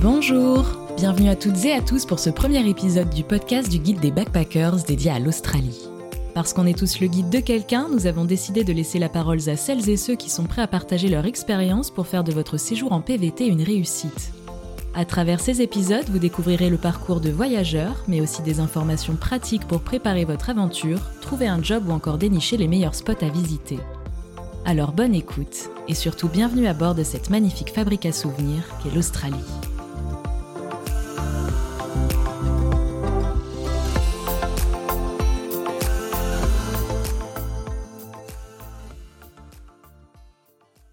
Bonjour, bienvenue à toutes et à tous pour ce premier épisode du podcast du guide des backpackers dédié à l'Australie. Parce qu'on est tous le guide de quelqu'un, nous avons décidé de laisser la parole à celles et ceux qui sont prêts à partager leur expérience pour faire de votre séjour en PVT une réussite. À travers ces épisodes, vous découvrirez le parcours de voyageurs, mais aussi des informations pratiques pour préparer votre aventure, trouver un job ou encore dénicher les meilleurs spots à visiter. Alors bonne écoute, et surtout bienvenue à bord de cette magnifique fabrique à souvenirs qu'est l'Australie.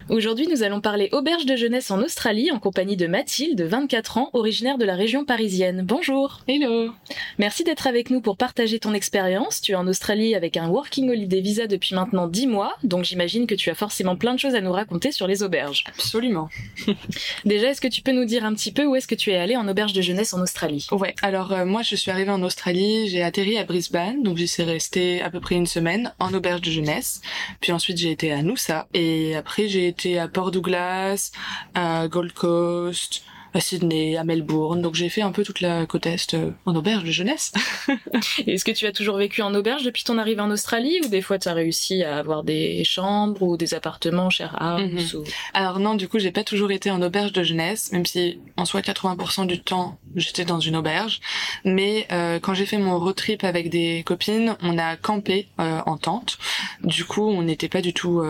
Aujourd'hui, nous allons parler auberge de jeunesse en Australie en compagnie de Mathilde, 24 ans, originaire de la région parisienne. Bonjour. Hello. Merci d'être avec nous pour partager ton expérience. Tu es en Australie avec un Working Holiday Visa depuis maintenant 10 mois, donc j'imagine que tu as forcément plein de choses à nous raconter sur les auberges. Absolument. Déjà, est-ce que tu peux nous dire un petit peu où est-ce que tu es allé en auberge de jeunesse en Australie? Ouais, alors euh, moi je suis arrivée en Australie, j'ai atterri à Brisbane, donc j'y suis restée à peu près une semaine en auberge de jeunesse. Puis ensuite j'ai été à Noosa et après j'ai été à Port Douglas, à Gold Coast, à Sydney, à Melbourne. Donc j'ai fait un peu toute la côte est euh, en auberge de jeunesse. Est-ce que tu as toujours vécu en auberge depuis ton arrivée en Australie ou des fois tu as réussi à avoir des chambres ou des appartements chez House mhm. Alors non, du coup j'ai pas toujours été en auberge de jeunesse, même si en soi 80% du temps j'étais dans une auberge. Mais euh, quand j'ai fait mon road trip avec des copines, on a campé euh, en tente. Du coup on n'était pas du tout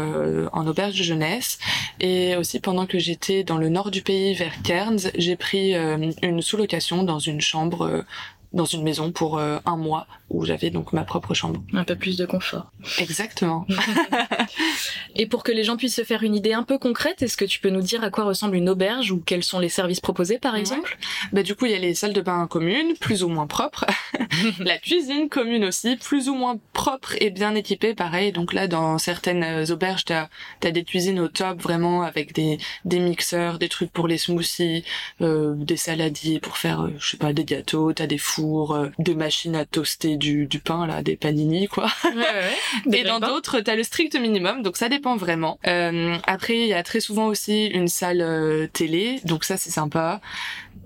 en auberge de jeunesse. Et aussi pendant que j'étais dans le nord du pays vers Cairns, j'ai pris euh, une sous-location dans une chambre euh, dans une maison pour euh, un mois où j'avais donc ma propre chambre. Un peu plus de confort. Exactement. Et pour que les gens puissent se faire une idée un peu concrète, est-ce que tu peux nous dire à quoi ressemble une auberge ou quels sont les services proposés par exemple? Bah du coup il y a les salles de bain communes, plus ou moins propres, la cuisine commune aussi, plus ou moins propre et bien équipée, pareil. Donc là dans certaines auberges t'as as des cuisines au top vraiment avec des des mixeurs, des trucs pour les smoothies, euh, des saladiers pour faire euh, je sais pas des gâteaux, t'as des fours, euh, des machines à toaster du, du pain là, des panini quoi. et dans d'autres, t'as le strict minimum, donc ça dépend vraiment. Euh, après, il y a très souvent aussi une salle euh, télé, donc ça c'est sympa.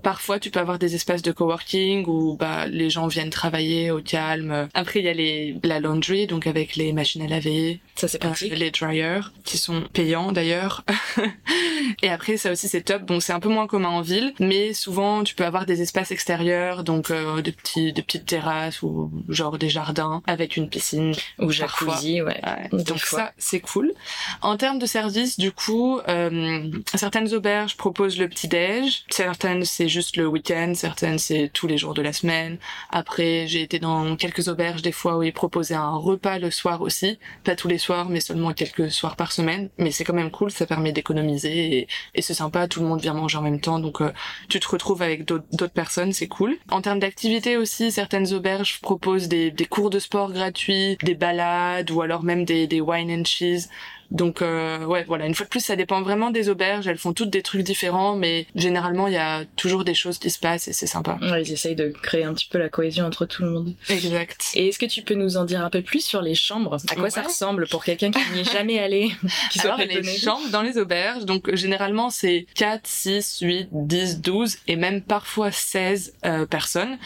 Parfois, tu peux avoir des espaces de coworking où bah les gens viennent travailler au calme. Après, il y a les la laundry, donc avec les machines à laver. Ça c'est pratique. les dryers qui sont payants d'ailleurs. et après, ça aussi c'est top. Bon, c'est un peu moins commun en ville, mais souvent tu peux avoir des espaces extérieurs, donc euh, des petits, des petites terrasses ou genre des jardins avec une piscine ou jacuzzi, ouais. Donc ça c'est cool. En termes de services, du coup, euh, certaines auberges proposent le petit déj, certaines c'est juste le week-end, certaines c'est tous les jours de la semaine. Après, j'ai été dans quelques auberges des fois où ils proposaient un repas le soir aussi, pas tous les soirs, mais seulement quelques soirs par semaine. Mais c'est quand même cool, ça permet d'économiser et, c'est sympa, tout le monde vient manger en même temps, donc euh, tu te retrouves avec d'autres personnes, c'est cool. En termes d'activité aussi, certaines auberges proposent des, des cours de sport gratuits, des balades ou alors même des, des wine and cheese donc euh, ouais, voilà, une fois de plus, ça dépend vraiment des auberges. Elles font toutes des trucs différents, mais généralement, il y a toujours des choses qui se passent et c'est sympa. Ouais, ils essayent de créer un petit peu la cohésion entre tout le monde. Exact. Et est-ce que tu peux nous en dire un peu plus sur les chambres? À quoi ça ressemble pour quelqu'un qui n'y est jamais allé? Qui Alors, les chambres dans les auberges, donc généralement, c'est 4, 6, 8, 10, 12 et même parfois 16 euh, personnes.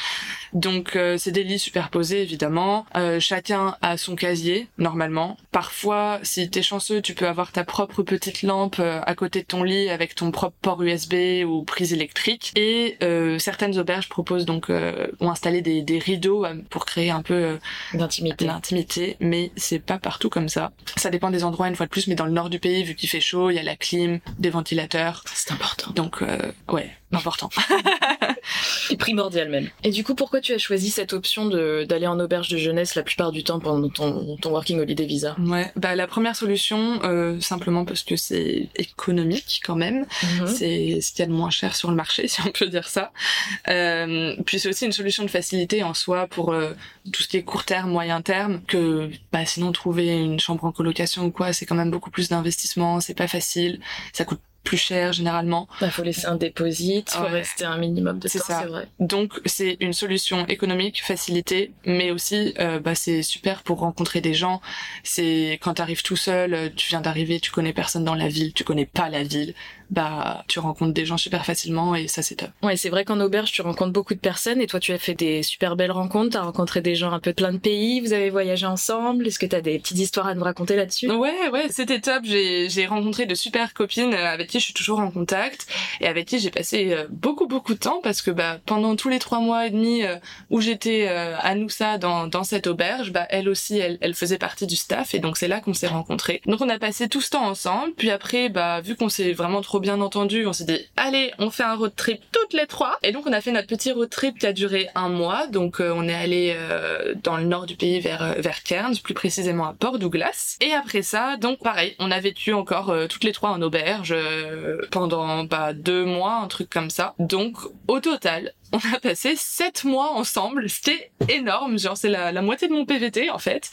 Donc euh, c'est des lits superposés évidemment. Euh, chacun a son casier normalement. Parfois, si t'es chanceux, tu peux avoir ta propre petite lampe euh, à côté de ton lit avec ton propre port USB ou prise électrique. Et certaines auberges proposent donc ou installer des, des rideaux pour créer un peu d'intimité. D'intimité, mais c'est pas partout comme ça. Ça dépend des endroits une fois de plus, mais dans le nord du pays, vu qu'il fait chaud, il y a la clim, des ventilateurs. C'est important. Donc ouais, important. Primordial même. Et du coup, pourquoi tu as choisi cette option d'aller en auberge de jeunesse la plupart du temps pendant ton, ton Working Holiday Visa? Ouais, bah la première solution, euh, simplement parce que c'est économique quand même. Mhm. C'est ce qu'il y a de moins cher sur le marché, si on peut dire ça. Euh, puis c'est aussi une solution de facilité en soi pour euh, tout ce qui est court terme, moyen terme, que bah sinon trouver une chambre en colocation ou quoi, c'est quand même beaucoup plus d'investissement, c'est pas facile, ça coûte plus cher généralement. Il faut laisser un dépôt, il faut Ouais. rester un minimum de temps, c'est vrai. Donc c'est une solution économique, facilitée, mais aussi euh, bah, c'est super pour rencontrer des gens. C'est quand t'arrives tout seul, euh, tu viens d'arriver, tu connais personne dans la ville, tu connais pas la ville, bah tu rencontres des gens super facilement et ça c'est top. Ouais, c'est vrai qu'en auberge, tu rencontres beaucoup de personnes et toi, tu as fait des super belles rencontres. T'as rencontré des gens un peu de plein de pays. Vous avez voyagé ensemble. Est-ce que t'as des petites histoires à nous raconter là-dessus? Ouais, ouais, c'était top. J'ai j'ai rencontré de super copines euh, avec qui je suis toujours en contact et avec qui j'ai passé euh, beaucoup beaucoup de temps parce que bah pendant tous les trois mois et demi euh, où j'étais à Noussa dans dans cette auberge, bah elle aussi elle elle faisait partie du staff et donc c'est là qu'on s'est rencontrés. Donc on a passé tout ce temps ensemble. Puis après bah vu qu'on s'est vraiment trop bien entendu, on s'est dit allez on fait un road trip toutes les trois et donc on a fait notre petit road trip qui a duré un mois. Donc euh, on est allé euh, dans le nord du pays vers euh, vers Cairns, plus précisément à Port Douglas. Et après ça, donc pareil, on a vécu encore toutes les trois en auberge pendant bah, deux mois, un truc comme ça. Donc au total, on a passé sept mois ensemble. C'était énorme, genre c'est la, moitié de mon PVT en fait.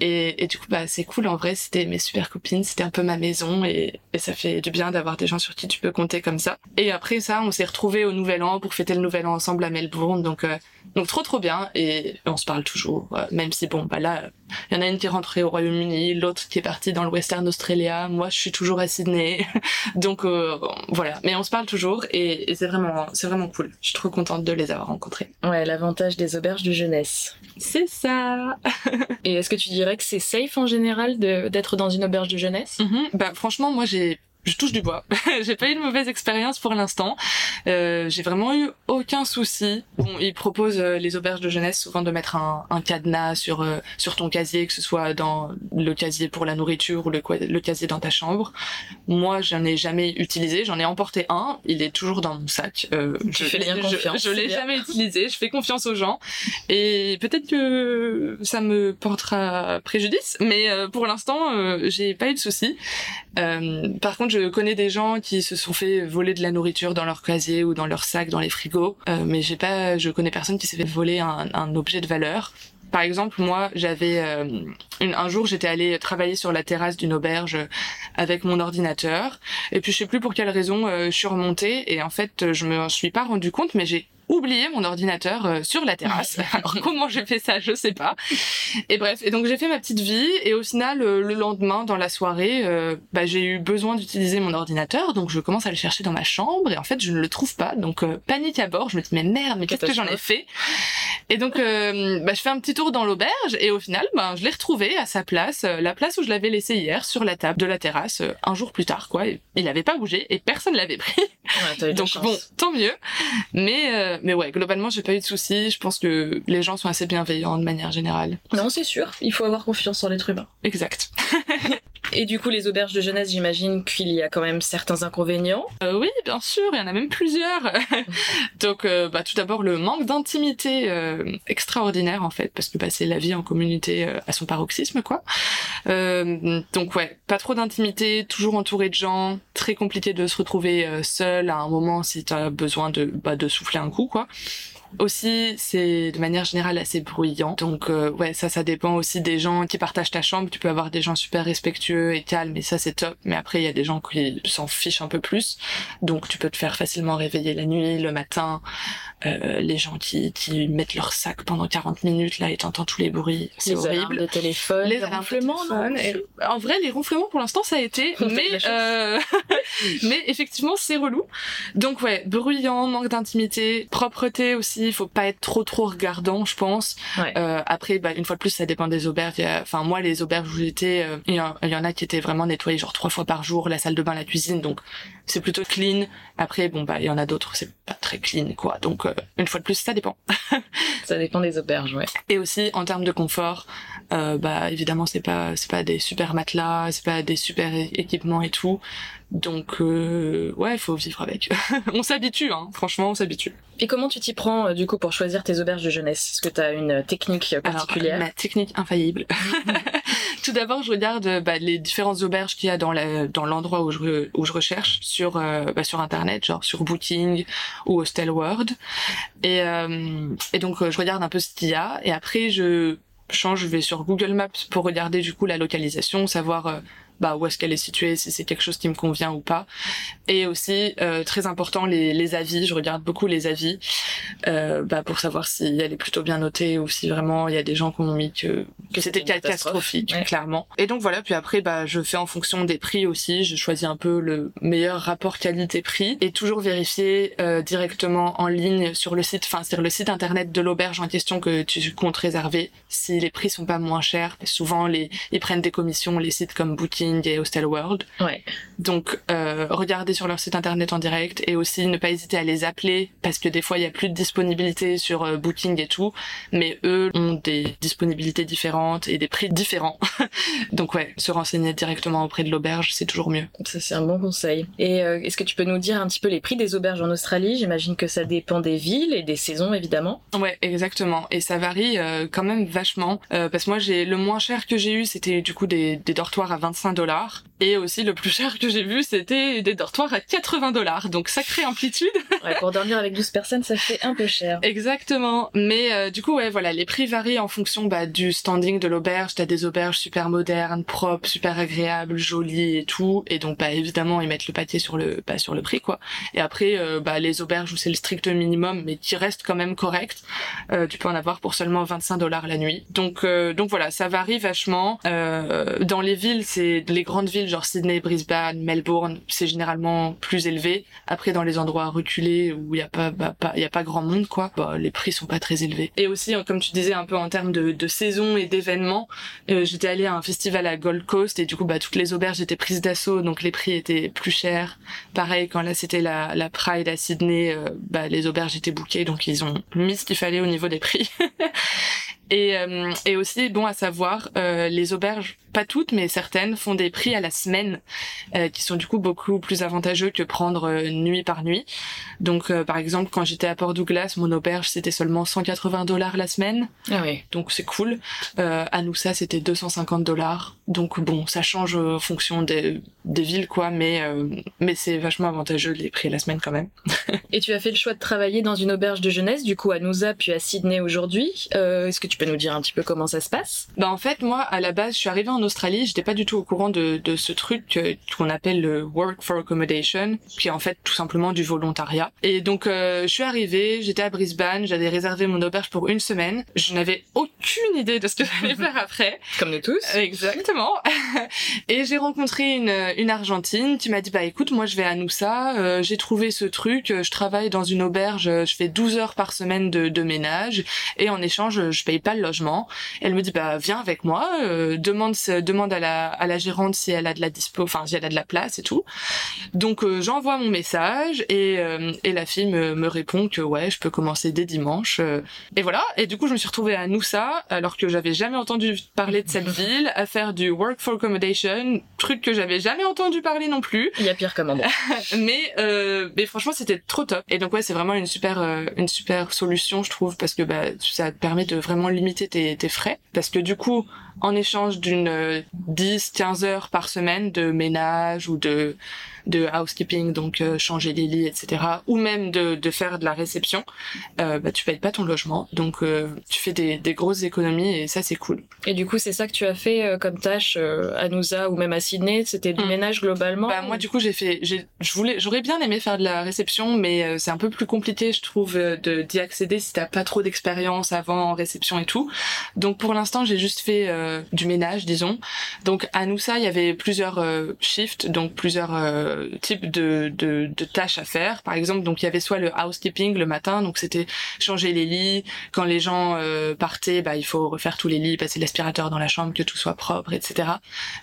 Et, du coup bah c'est cool en vrai, c'était mes super copines, c'était un peu ma maison et, et ça fait du bien d'avoir des gens sur qui tu peux compter comme ça. Et après ça, on s'est retrouvés au Nouvel An pour fêter le Nouvel An ensemble à Melbourne, donc euh, donc trop trop bien et on se parle toujours, euh, même si bon bah là il y en a une qui est rentrée au Royaume-Uni, l'autre qui est partie dans le Western Australia, moi je suis toujours à Sydney. Donc euh, voilà, mais on se parle toujours et, et c'est vraiment c'est vraiment cool. Je suis trop contente de les avoir rencontrés. Ouais, l'avantage des auberges de jeunesse. C'est ça. Et est-ce que tu dirais que c'est safe en général de- d'être dans une auberge de jeunesse? Mhm. Bah franchement moi j'ai je touche du bois. j'ai pas eu de mauvaise expérience pour l'instant. Euh, j'ai vraiment eu aucun souci. Bon, ils proposent euh, les auberges de jeunesse souvent de mettre un, un cadenas sur euh, sur ton casier, que ce soit dans le casier pour la nourriture ou le, casier dans ta chambre. Moi, j'en ai jamais utilisé. J'en ai emporté un. Il est toujours dans mon sac. Euh, Tu je fais l'ai- bien je- confiance, Je, l'ai c'est bien. jamais utilisé. Je fais confiance aux gens. Et peut-être que ça me portera préjudice, mais euh, pour l'instant, euh, j'ai pas eu de soucis. Euh, par contre, je connais des gens qui se sont fait voler de la nourriture dans leur casier ou dans leur sac, dans les frigos. Euh, mais j'ai pas, je connais personne qui s'est fait voler un, un objet de valeur. Par exemple, moi, j'avais euh, un jour, j'étais allée travailler sur la terrasse d'une auberge avec mon ordinateur, et puis je sais plus pour quelle raison, euh, je suis remontée et en fait, je me suis pas rendu compte, mais j'ai oublié mon ordinateur euh, sur la terrasse. Alors comment j'ai fait ça, je sais pas. Et bref, et donc j'ai fait ma petite vie et au final euh, le lendemain dans la soirée, euh, bah, j'ai eu besoin d'utiliser mon ordinateur, donc je commence à le chercher dans ma chambre et en fait je ne le trouve pas, donc euh, panique à bord. Je me dis mais merde, mais qu'est-ce que j'en ai fait? Et donc euh, bah, je fais un petit tour dans l'auberge et au final, bah, je l'ai retrouvé à sa place, la place où je l'avais laissé hier sur la table de la terrasse euh, un jour plus tard quoi. Il avait pas bougé et personne l'avait pris. Ouais, Donc bon, tant mieux. Mais euh, mais ouais, globalement, j'ai pas eu de soucis. Je pense que les gens sont assez bienveillants de manière générale. Non, c'est sûr. Il faut avoir confiance en l'être humain. Exact. Et du coup, les auberges de jeunesse, j'imagine qu'il y a quand même certains inconvénients. Euh, oui, bien sûr, il y en a même plusieurs. donc, euh, bah, tout d'abord, le manque d'intimité euh, extraordinaire, en fait, parce que bah, c'est la vie en communauté euh, à son paroxysme, quoi. Euh, donc, ouais, pas trop d'intimité, toujours entouré de gens, très compliqué de se retrouver seul à un moment si t'as besoin de, bah, de souffler un coup, quoi. Aussi, c'est de manière générale assez bruyant. Donc euh, ouais, ça, ça dépend aussi des gens qui partagent ta chambre. Tu peux avoir des gens super respectueux et calmes, et ça c'est top. Mais après, il y a des gens qui s'en fichent un peu plus. Donc tu peux te faire facilement réveiller la nuit, le matin. Euh, les gens qui, qui mettent leur sac pendant 40 minutes là et t'entends tous les bruits, c'est les horrible. de téléphone, Les les ronflements, En vrai, les ronflements pour l'instant ça a été, mais euh, mais effectivement c'est relou. Donc ouais, bruyant, manque d'intimité, propreté aussi. Il faut pas être trop trop regardant, je pense. Ouais. Euh, après, bah, une fois de plus, ça dépend des auberges. A- Enfin moi, les auberges où j'étais, euh, il y, en- il y en a qui étaient vraiment nettoyées genre trois fois par jour, la salle de bain, la cuisine, donc c'est plutôt clean. Après, bon bah il y en a d'autres, c'est pas très clean quoi. Donc euh, une fois de plus, ça dépend. Ça dépend des auberges, ouais. Et aussi en termes de confort, euh, bah évidemment c'est pas c'est pas des super matelas, c'est pas des super équipements et tout. Donc euh, ouais, faut vivre avec. on s'habitue, hein. Franchement, on s'habitue. Et comment tu t'y prends, euh, du coup, pour choisir tes auberges de jeunesse? Est-ce que tu as une euh, technique euh, Alors, particulière? ma technique infaillible. Tout d'abord, je regarde bah, les différentes auberges qu'il y a dans la, dans l'endroit où je où je recherche sur euh, bah, sur internet, genre sur Booking ou Hostel World. Et euh, et donc je regarde un peu ce qu'il y a et après je change, je vais sur Google Maps pour regarder du coup la localisation, savoir bah où est-ce qu'elle est située, si c'est quelque chose qui me convient ou pas. Et aussi très important les, les avis. Je regarde beaucoup les avis bah, pour savoir si elle est plutôt bien notée ou si vraiment il y a des gens qui ont mis que que c'était catastrophique, clairement. Et donc voilà. Puis après, bah je fais en fonction des prix aussi. Je choisis un peu le meilleur rapport qualité-prix et toujours vérifier directement en ligne sur le site, enfin sur le site internet de l'auberge en question que tu comptes réserver si les prix sont pas moins chers. Souvent, les, ils prennent des commissions, les sites comme Booking et Hostel World. Donc, euh, regardez sur leur site internet en direct et aussi ne pas hésiter à les appeler parce que des fois, il y a plus de disponibilité sur euh, Booking et tout, mais eux ont des disponibilités différentes et des prix différents. Donc ouais, se renseigner directement auprès de l'auberge, c'est toujours mieux. Ça, c'est un bon conseil. Et euh, est-ce que tu peux nous dire un petit peu les prix des auberges en Australie? J'imagine que ça dépend des villes et des saisons, évidemment. Ouais, exactement. Et ça varie quand même vachement. Euh, parce que moi, j'ai le moins cher que j'ai eu, c'était du coup des, des dortoirs à 25 dollars. Et aussi le plus cher que j'ai vu, c'était des dortoirs à 80 dollars. Donc sacrée amplitude. ouais, pour dormir avec 12 personnes, ça fait un peu cher. Exactement. Mais euh, du coup, ouais, voilà, les prix varient en fonction bah, du standing de l'auberge. T'as des auberges super modernes, propres, super agréables, jolies et tout. Et donc, bah évidemment, ils mettent le pâté sur le, bah, sur le prix, quoi. Et après, bah les auberges où c'est le strict minimum, mais qui reste quand même correct, tu peux en avoir pour seulement 25 dollars la nuit. Donc, donc voilà, ça varie vachement. dans les villes, c'est les grandes villes genre Sydney, Brisbane, Melbourne, c'est généralement plus élevé. Après, dans les endroits reculés où il y a pas, bah, pas, y a pas grand monde, quoi, bah, les prix sont pas très élevés. Et aussi, comme tu disais, un peu en termes de, de saison et d'événements, euh, j'étais allée à un festival à Gold Coast et du coup, bah, toutes les auberges étaient prises d'assaut, donc les prix étaient plus chers. Pareil, quand là c'était la, la Pride à Sydney, euh, bah, les auberges étaient bookées, donc ils ont mis ce qu'il fallait au niveau des prix. Et, euh, et aussi, bon à savoir, euh, les auberges, pas toutes, mais certaines, font des prix à la semaine, euh, qui sont du coup beaucoup plus avantageux que prendre nuit par nuit. Donc, par exemple, quand j'étais à Port Douglas, mon auberge, c'était seulement 180 dollars la semaine. Ah oui. Donc, c'est cool. à Noussa, c'était 250 dollars. Donc, bon, ça change en fonction des, des villes, quoi, mais, mais c'est vachement avantageux les prix à la semaine quand même. et tu as fait le choix de travailler dans une auberge de jeunesse, du coup, à Noosa, puis à Sydney aujourd'hui. Est-ce que tu peux nous dire un petit peu comment ça se passe? Bah en fait moi à la base je suis arrivée en Australie, j'étais pas du tout au courant de, de ce truc qu'on appelle le work for accommodation, qui est en fait tout simplement du volontariat. Et donc euh, je suis arrivée, j'étais à Brisbane, j'avais réservé mon auberge pour une semaine, je n'avais aucune idée de ce que j'allais faire après. Comme nous tous. Exactement. Et j'ai rencontré une, une Argentine qui m'a dit bah écoute moi je vais à Noussa, euh, j'ai trouvé ce truc, je travaille dans une auberge, je fais 12 heures par semaine de, de ménage et en échange je paye pas le logement. Elle me dit bah viens avec moi, euh, demande demande à la à la gérante si elle a de la dispo, enfin si elle a de la place et tout. Donc euh, j'envoie mon message et euh, et la fille me, me répond que ouais je peux commencer dès dimanche. et voilà. Et du coup je me suis retrouvée à Noussa alors que j'avais jamais entendu parler de cette ville, à faire du work for accommodation, truc que j'avais jamais entendu parler non plus. Il y a pire comme endroit. mais mais franchement c'était trop top. Et donc ouais c'est vraiment une super une super solution je trouve parce que bah ça te permet de vraiment limiter tes, frais parce que du coup en échange d'une 10 euh, 15 heures par semaine de ménage ou de de housekeeping, donc euh, changer les lits, etc., ou même de, de faire de la réception, euh, bah, tu payes pas ton logement, donc euh, tu fais des, des, grosses économies et ça c'est cool. Et du coup c'est ça que tu as fait euh, comme tâche à Noosa ou même à Sydney, c'était du mm. ménage globalement. Bah moi du coup j'ai fait, j'ai, je voulais, j'aurais bien aimé faire de la réception, mais c'est un peu plus compliqué je trouve de d'y accéder si t'as pas trop d'expérience avant en réception et tout. Donc pour l'instant j'ai juste fait du ménage disons. Donc à Noosa il y avait plusieurs shifts, donc plusieurs euh, type de, de, de, tâches à faire. Par exemple, donc il y avait soit le housekeeping le matin, donc c'était changer les lits. Quand les gens euh, partaient, bah il faut refaire tous les lits, passer l'aspirateur dans la chambre, que tout soit propre, etc.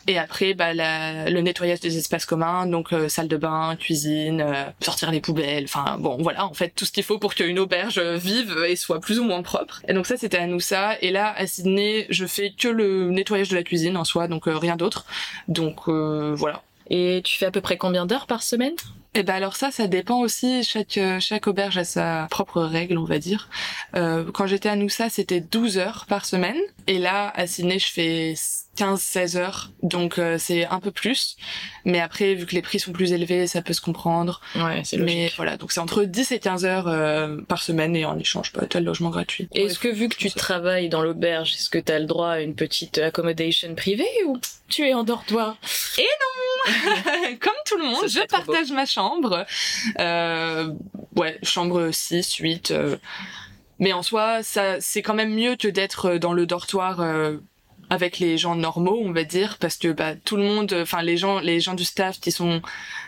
Et après, bah la, le nettoyage des espaces communs, donc euh, salle de bain, cuisine, sortir les poubelles. Enfin bon, voilà, en fait tout ce qu'il faut pour qu'une auberge vive et soit plus ou moins propre. Et donc ça c'était à Noosa. Et là à Sydney, je fais que le nettoyage de la cuisine en soi, donc rien d'autre. Donc voilà. Et tu fais à peu près combien d'heures par semaine? Eh ben alors ça, ça dépend aussi. Chaque chaque auberge a sa propre règle, on va dire. Euh, quand j'étais à Noussa, c'était 12 heures par semaine. Et là, à Sydney, je fais 15-16 heures, donc euh, c'est un peu plus. Mais après, vu que les prix sont plus élevés, ça peut se comprendre. Ouais, c'est Mais logique. voilà, donc c'est entre 10 et 15 heures euh, par semaine et en échange, bah, t'as le logement gratuit. Et Est-ce que vu que tu ça. travailles dans l'auberge, est-ce que tu as le droit à une petite accommodation privée ou tu es en dortoir Comme tout le monde, je beau. partage ma chambre. Euh, ouais, chambre 6, 8. euh. Mais en soi, ça, c'est quand même mieux que d'être dans le dortoir euh, avec les gens normaux, on va dire, parce que bah, tout le monde, enfin les gens, les gens du staff qui sont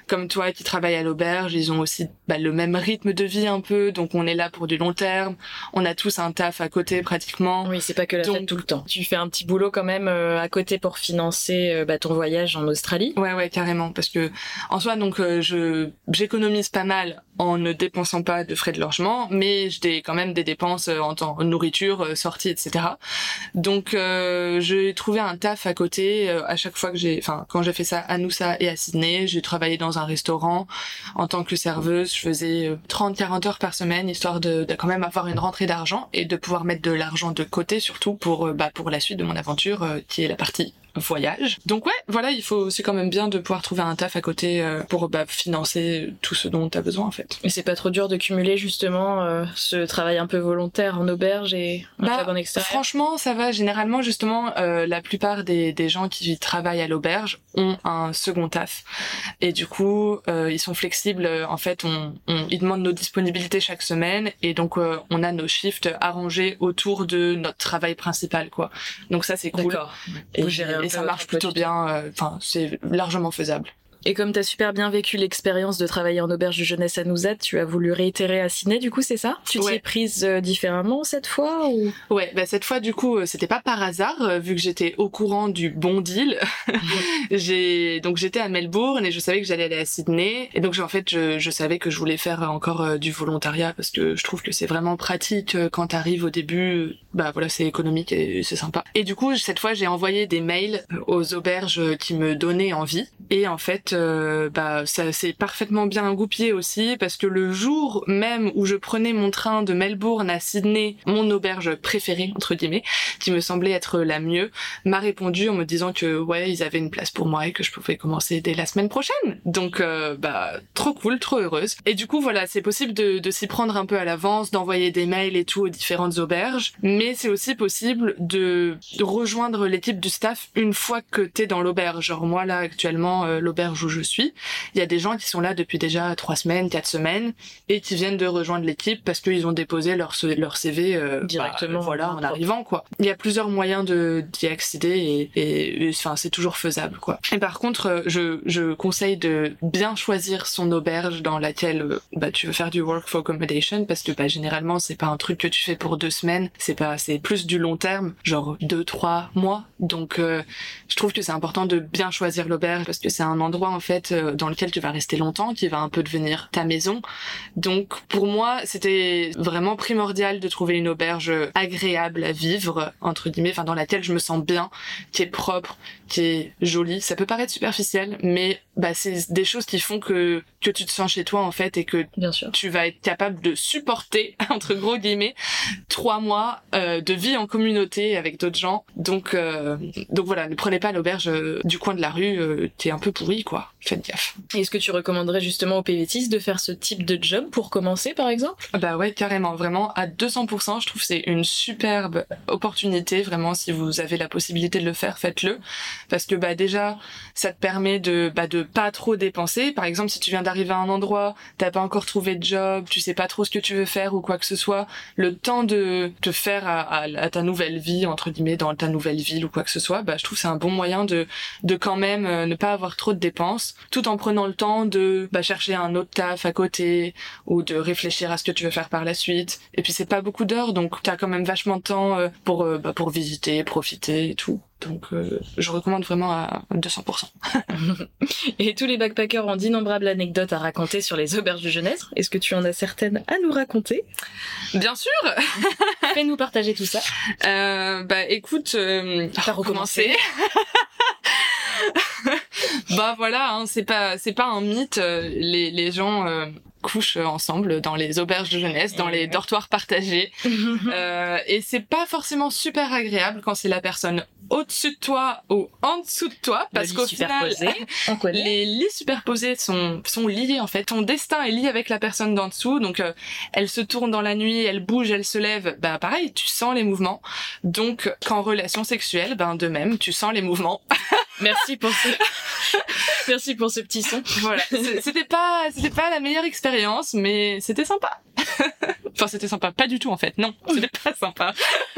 comme toi, qui travaillent à l'auberge, ils ont aussi bah, le même rythme de vie un peu, donc on est là pour du long terme. On a tous un taf à côté pratiquement. Oui, c'est pas que la Donc- fête tout le temps. Tu fais un petit boulot quand même euh, à côté pour financer euh, bah, ton voyage en Australie? Ouais, ouais, carrément, parce que en soi, donc euh, je j'économise pas mal en ne dépensant pas de frais de logement, mais j'ai quand même des dépenses euh, en temps nourriture, euh, sortie, etc. Donc euh, j'ai trouvé un taf à côté euh, à chaque fois que j'ai, enfin quand j'ai fait ça à Noosa et à Sydney, j'ai travaillé dans un restaurant en tant que serveuse. Je faisais euh, 30-40 heures par semaine histoire de, de quand même avoir une rentrée d'argent et de pouvoir mettre de l'argent de côté surtout pour bah pour la suite de mon aventure euh, qui est la partie voyage. Donc ouais, voilà, il faut c'est quand même bien de pouvoir trouver un taf à côté euh, pour bah, financer tout ce dont tu as besoin en fait. Et c'est pas trop dur de cumuler justement euh, ce travail un peu volontaire en auberge et un Bah, en extérieur? Franchement, ça va. Généralement, justement, euh, la plupart des, des gens qui travaillent à l'auberge ont un second taf. Et du coup, euh, ils sont flexibles. En fait, on, on, ils demandent nos disponibilités chaque semaine. Et donc, euh, on a nos shifts arrangés autour de notre travail principal, quoi. Donc ça, c'est cool. D'accord. Et, Vous gérez un et ça marche plutôt bien. euh, Enfin, c'est largement faisable. Et comme t'as super bien vécu l'expérience de travailler en auberge de jeunesse à Nouzat, tu as voulu réitérer à Sydney, du coup, c'est ça? Tu t'y Ouais. es prise euh, différemment cette fois ou? Ouais, bah cette fois du coup, euh, c'était pas par hasard euh, vu que j'étais au courant du bon deal. j'ai donc j'étais à Melbourne et je savais que j'allais aller à Sydney et donc en fait je, je savais que je voulais faire encore euh, du volontariat parce que je trouve que c'est vraiment pratique quand t'arrives au début. Bah voilà, c'est économique et c'est sympa. Et du coup cette fois j'ai envoyé des mails aux auberges qui me donnaient envie et en fait euh, bah ça s'est parfaitement bien goupillé aussi parce que le jour même où je prenais mon train de Melbourne à Sydney, mon auberge préférée entre guillemets, qui me semblait être la mieux, m'a répondu en me disant que ouais ils avaient une place pour moi et que je pouvais commencer dès la semaine prochaine. Donc euh, bah trop cool, trop heureuse. Et du coup voilà c'est possible de, s'y prendre un peu à l'avance, d'envoyer des mails et tout aux différentes auberges, mais c'est aussi possible de, de rejoindre l'équipe du staff une fois que t'es dans l'auberge. Genre moi là actuellement euh, l'auberge où je suis, il y a des gens qui sont là depuis déjà trois semaines, quatre semaines et qui viennent de rejoindre l'équipe parce qu'ils ont déposé leur, leur CV euh, bah, Directement, voilà en arrivant quoi. Il y a plusieurs moyens de d'y accéder et enfin c'est toujours faisable quoi. Et par contre euh, je je conseille de bien choisir son auberge dans laquelle euh, bah tu veux faire du work for accommodation parce que bah généralement c'est pas un truc que tu fais pour deux semaines, c'est pas c'est plus du long terme, genre deux trois mois. Donc euh, je trouve que c'est important de bien choisir l'auberge parce que c'est un endroit en fait euh, dans lequel tu vas rester longtemps, qui va un peu devenir ta maison. Donc pour moi, c'était vraiment primordial de trouver une auberge agréable à vivre entre guillemets, enfin dans laquelle je me sens bien, qui est propre, qui est jolie. Ça peut paraître superficiel, mais bah c'est des choses qui font que que tu te sens chez toi en fait et que Bien sûr. tu vas être capable de supporter entre gros guillemets trois mois euh, de vie en communauté avec d'autres gens. Donc euh, donc voilà, ne prenez pas l'auberge euh, du coin de la rue euh, qui est un peu pourri quoi. Faites gaffe. Est-ce que tu recommanderais justement aux PVTistes de faire ce type de job pour commencer par exemple? Bah ouais, carrément, vraiment à 200%. Je trouve que c'est une superbe opportunité, vraiment. Si vous avez la possibilité de le faire, faites-le, parce que bah déjà, ça te permet de bah de pas trop dépenser. Par exemple, si tu viens d'arriver à un endroit, t'as pas encore trouvé de job, tu sais pas trop ce que tu veux faire ou quoi que ce soit, le temps de te faire à, à- à ta nouvelle vie entre guillemets dans ta nouvelle ville ou quoi que ce soit, bah je trouve que c'est un bon moyen de de quand même euh, ne pas avoir trop de dépenses, tout en prenant le temps de bah, chercher un autre taf à côté ou de réfléchir à ce que tu veux faire par la suite. Et puis c'est pas beaucoup d'heures, donc t'as quand même vachement de temps euh, pour euh, bah, pour visiter, profiter et tout. Donc euh, je recommande vraiment à 200%. Et tous les backpackers ont d'innombrables anecdotes à raconter sur les auberges de jeunesse. Est-ce que tu en as certaines à nous raconter? Bien sûr. Fais-nous partager tout ça. Euh, bah écoute, euh, recommencer. bah voilà, hein, c'est pas c'est pas un mythe. euh, Les les gens euh, couchent ensemble dans les auberges de jeunesse, dans les dortoirs partagés. Euh, et c'est pas forcément super agréable quand c'est la personne au-dessus de toi ou en dessous de toi, parce qu'au final, on les lits superposés sont, sont liés en fait. Ton destin est lié avec la personne d'en dessous, donc euh, elle se tourne dans la nuit, elle bouge, elle se lève, bah pareil, tu sens les mouvements. Donc qu'en relation sexuelle, ben de même, tu sens les mouvements. Merci pour ce... Merci pour ce petit son. Voilà, c'était pas c'était pas la meilleure expérience, mais c'était sympa. enfin, c'était sympa, pas du tout en fait. Non, c'était pas sympa.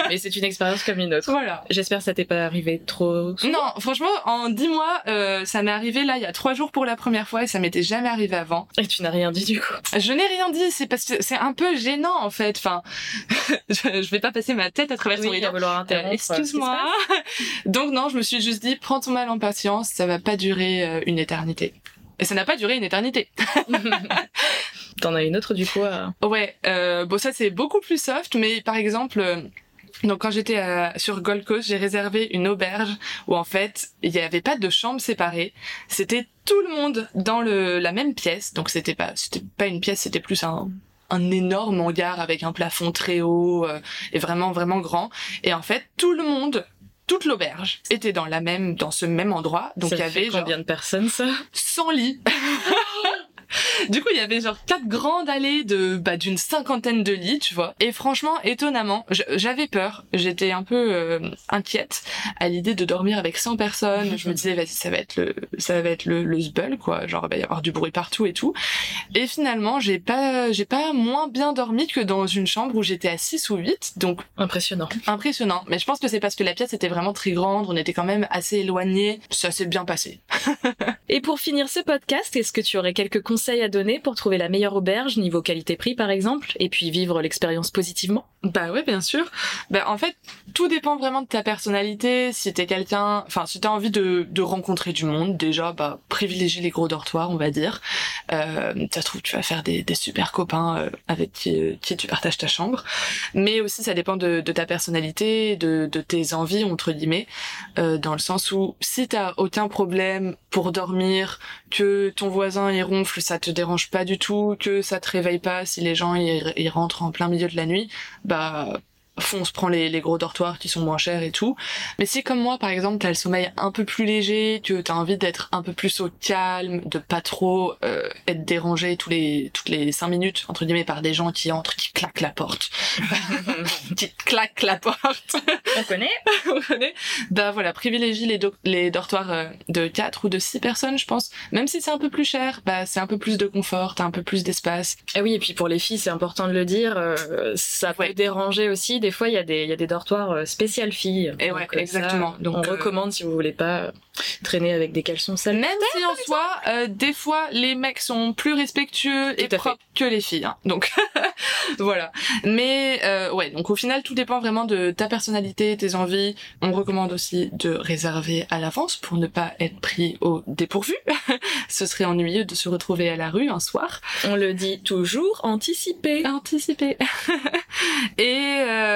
mais c'est une expérience comme une autre. Voilà. J'espère que ça t'est pas arrivé trop. Souvent. Non, franchement, en dix mois, euh, ça m'est arrivé là il y a trois jours pour la première fois et ça m'était jamais arrivé avant. Et tu n'as rien dit du coup. Je n'ai rien dit, c'est parce que c'est un peu gênant en fait. Enfin, je, vais pas passer ma tête à travers oui, ton vouloir Euh. Excuse-moi. Donc non, je me suis juste dit, prends ton mal en patience, ça va pas durer euh, une éternité. Et ça n'a pas duré une éternité. T'en as une autre du coup à... Ouais, euh, bon ça c'est beaucoup plus soft, mais par exemple, euh, donc quand j'étais sur Gold Coast, j'ai réservé une auberge où en fait il n'y avait pas de chambre séparée, c'était tout le monde dans le la même pièce, donc c'était pas c'était pas une pièce, c'était plus un un énorme hangar avec un plafond très haut euh, et vraiment vraiment grand. Et en fait tout le monde toute l'auberge était dans la même dans ce même endroit donc il y fait avait genre combien de personnes ça? 100 lits. Du coup, il y avait genre quatre grandes allées de bah d'une cinquantaine de lits, tu vois. Et franchement, étonnamment, j'avais peur. J'étais un peu euh, inquiète à l'idée de dormir avec 100 personnes. Je me disais, vas-y, ça va être le ça va être le, le zbeul, quoi. Genre, il va y avoir du bruit partout et tout. Et finalement, j'ai pas j'ai pas moins bien dormi que dans une chambre où j'étais à 6 ou 8. Donc Impressionnant. impressionnant. Mais je pense que c'est parce que la pièce était vraiment très grande. On était quand même assez éloignés. Ça s'est bien passé. Et pour finir ce podcast, est-ce que tu aurais quelques conseils à donner pour trouver la meilleure auberge, niveau qualité-prix par exemple, et puis vivre l'expérience positivement Bah ouais, bien sûr. Bah en fait, tout dépend vraiment de ta personnalité. Si t'es quelqu'un, enfin si t'as envie de, de rencontrer du monde, déjà, bah privilégie les gros dortoirs, on va dire. Euh, ça trouve, tu vas faire des, des super copains euh, avec qui, euh, qui tu partages ta chambre. Mais aussi, ça dépend de, de ta personnalité, de, de tes envies entre guillemets, euh, dans le sens où si t'as aucun problème pour dormir, que ton voisin il ronfle, ça te dérange pas du tout, que ça te réveille pas si les gens ils rentrent en plein milieu de la nuit, bah bah fonce, prends les, les gros dortoirs qui sont moins chers et tout. Mais si comme moi par exemple t'as le sommeil un peu plus léger, que t'as envie d'être un peu plus au calme, de pas trop euh, être dérangé tous les toutes les cinq minutes entre guillemets par des gens qui entrent, qui claquent la porte, qui claquent la porte. On connaît Vous connaissez bah voilà, privilégie les, do- les dortoirs euh, de 4 ou de 6 personnes, je pense. Même si c'est un peu plus cher, bah c'est un peu plus de confort, t'as un peu plus d'espace. Ah oui, et puis pour les filles, c'est important de le dire, euh, ça peut Ouais. déranger aussi. Des fois, il y, a des- il y a des dortoirs euh, spécial filles. Et Donc, ouais, euh, exactement. ça, Donc, on euh, recommande si vous voulez pas traîner avec des caleçons sales. Même si en soi, euh, des fois, les mecs sont plus respectueux et fait. propres que les filles. hein. Donc voilà. Mais euh, ouais, donc au final, tout dépend vraiment de ta personnalité, tes envies. On recommande aussi de réserver à l'avance pour ne pas être pris au dépourvu. Ce serait ennuyeux de se retrouver à la rue un soir. On le dit toujours, anticiper. Anticiper. et euh,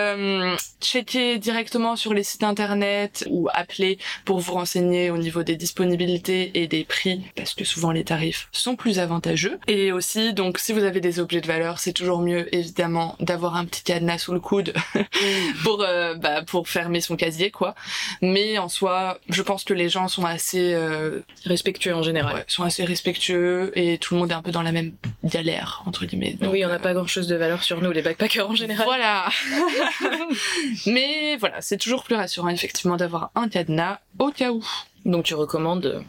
checker directement sur les sites internet ou appeler pour vous renseigner au niveau des disponibilités et des prix parce que souvent les tarifs sont plus avantageux. Et aussi donc si vous avez des objets de valeur, c'est toujours mieux évidemment d'avoir un petit cadenas sous le coude pour euh, bah, pour fermer son casier quoi. Mais en soi, je pense que les gens sont assez euh, Respectueux en général. ouais, sont assez respectueux et tout le monde est un peu dans la même galère entre guillemets. Donc, oui, on n'a euh, pas grand chose de valeur sur nous, les backpackers en général. voilà. Mais voilà, c'est toujours plus rassurant effectivement d'avoir un cadenas au cas où. Donc tu recommandes euh,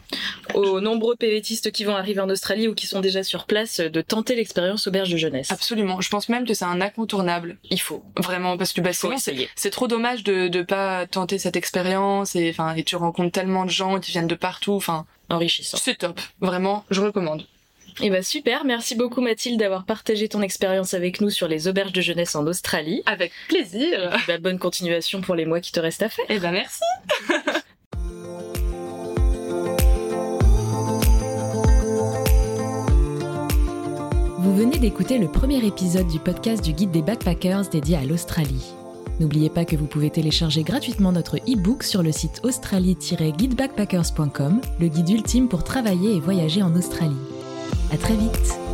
aux nombreux PVTistes qui vont arriver en Australie ou qui sont déjà sur place euh, de tenter l'expérience auberge de jeunesse. Absolument. Je pense même que c'est un incontournable. Il faut. Vraiment, parce que bah, sinon, c'est trop dommage de de pas tenter cette expérience et enfin et tu rencontres tellement de gens qui viennent de partout. Enfin, Enrichissant. c'est top. Vraiment, je recommande. Et bah super, merci beaucoup Mathilde d'avoir partagé ton expérience avec nous sur les auberges de jeunesse en Australie. Avec plaisir. Bah, bonne continuation pour les mois qui te restent à faire. Eh ben merci. Vous venez d'écouter le premier épisode du podcast du guide des backpackers dédié à l'Australie. N'oubliez pas que vous pouvez télécharger gratuitement notre e-book sur le site australie-guidebackpackers.com, le guide ultime pour travailler et voyager en Australie. À très vite!